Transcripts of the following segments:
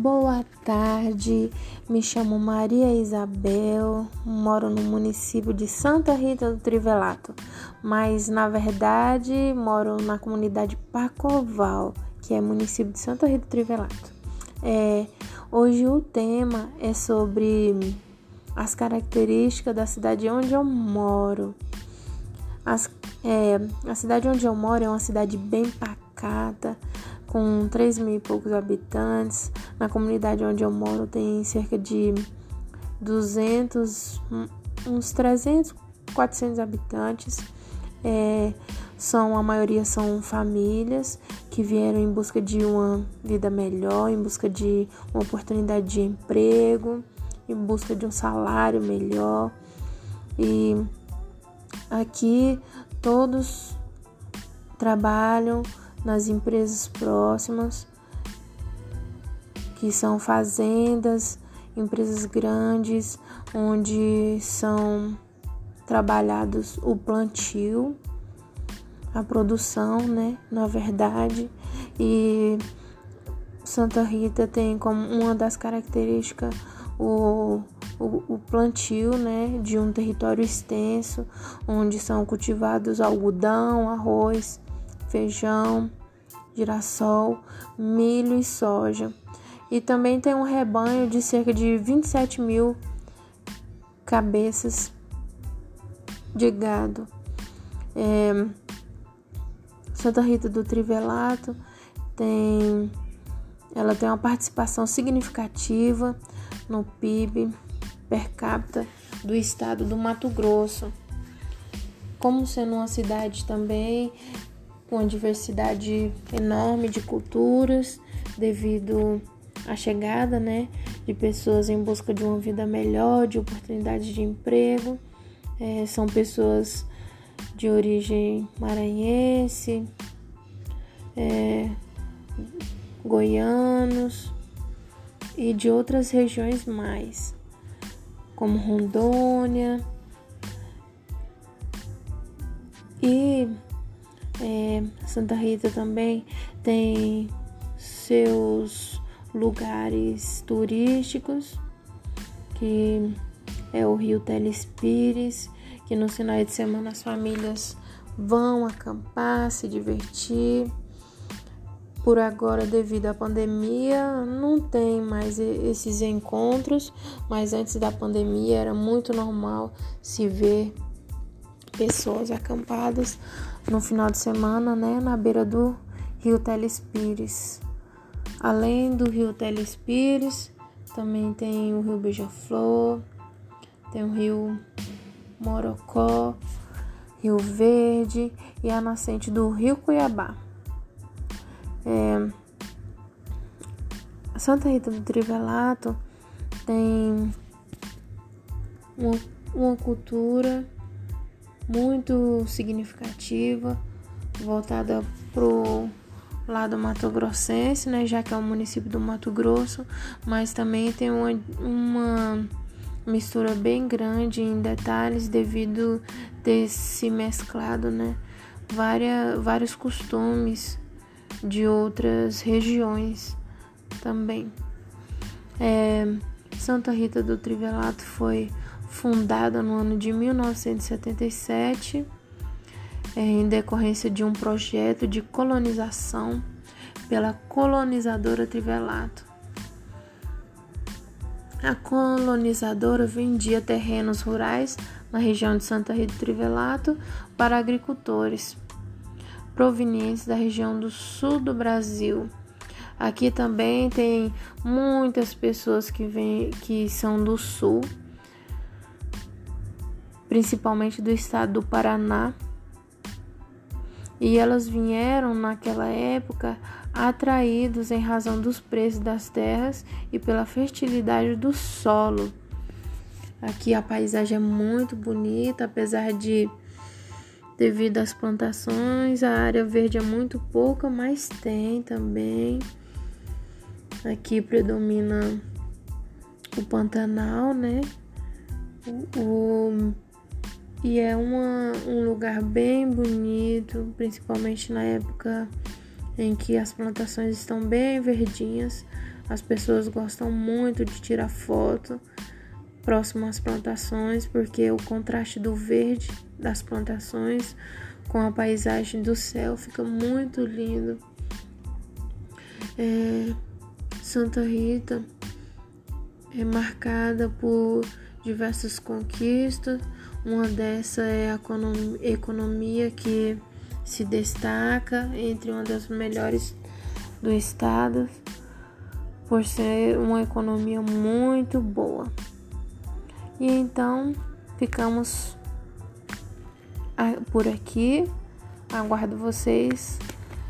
Boa tarde, me chamo Maria Isabel, moro no município de Santa Rita do Trivelato, mas na verdade moro na comunidade Pacoval, que é município de Santa Rita do Trivelato. É, hoje o tema é sobre as características da cidade onde eu moro. As, é, a cidade onde eu moro é uma cidade bem pacata, com 3 mil e poucos habitantes. Na comunidade onde eu moro tem cerca de 200, uns 300, 400 habitantes. É, são a maioria são famílias que vieram em busca de uma vida melhor, em busca de uma oportunidade de emprego, em busca de um salário melhor. E aqui todos trabalham nas empresas próximas, que são fazendas, empresas grandes, onde são trabalhados o plantio, a produção, né, na verdade, e Santa Rita tem como uma das características o, o, o, plantio né, de um território extenso, onde são cultivados algodão, arroz, feijão, girassol, milho e soja. E também tem um rebanho de cerca de 27 mil cabeças de gado. É, Santa Rita do Trivelato tem, ela tem uma participação significativa no PIB per capita do estado do Mato Grosso. Como sendo uma cidade também com uma diversidade enorme de culturas, devido à chegada né, de pessoas em busca de uma vida melhor, de oportunidades de emprego. É, são pessoas de origem maranhense, é, goianos e de outras regiões mais, como Rondônia. E é, Santa Rita também tem seus lugares turísticos, que é o Rio Telespires, que no final de semana as famílias vão acampar, se divertir. Por agora, devido à pandemia, não tem mais esses encontros, mas antes da pandemia era muito normal se ver pessoas acampadas no final de semana, né, na beira do Rio Telespires. Além do Rio Telespires, também tem o Rio Beija-Flor, tem o Rio Morocó, Rio Verde e a nascente do Rio Cuiabá. É, Santa Rita do Trivelato tem uma, uma cultura muito significativa, voltada pro lado Mato Grossense, né, já que é um município do Mato Grosso, mas também tem uma, uma mistura bem grande em detalhes devido ter se mesclado, né, várias, vários costumes de outras regiões também. É, Santa Rita do Trivelato foi fundada no ano de 1977 é, em decorrência de um projeto de colonização pela colonizadora Trivelato. A colonizadora vendia terrenos rurais na região de Santa Rita do Trivelato para agricultores provenientes da região do sul do Brasil. Aqui também tem muitas pessoas que, vêm, que são do sul principalmente do estado do Paraná. E elas vieram naquela época atraídos em razão dos preços das terras e pela fertilidade do solo. Aqui a paisagem é muito bonita, apesar de devido às plantações, a área verde é muito pouca, mas tem também. Aqui predomina o Pantanal, né? O, e é uma, um lugar bem bonito, principalmente na época em que as plantações estão bem verdinhas. As pessoas gostam muito de tirar foto próximo às plantações, porque o contraste do verde das plantações com a paisagem do céu fica muito lindo. É, Santa Rita é marcada por diversas conquistas. Uma dessas é a economia que se destaca entre uma das melhores do estado, por ser uma economia muito boa. E então ficamos por aqui. Aguardo vocês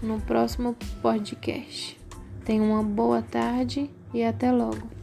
no próximo podcast. Tenham uma boa tarde e até logo.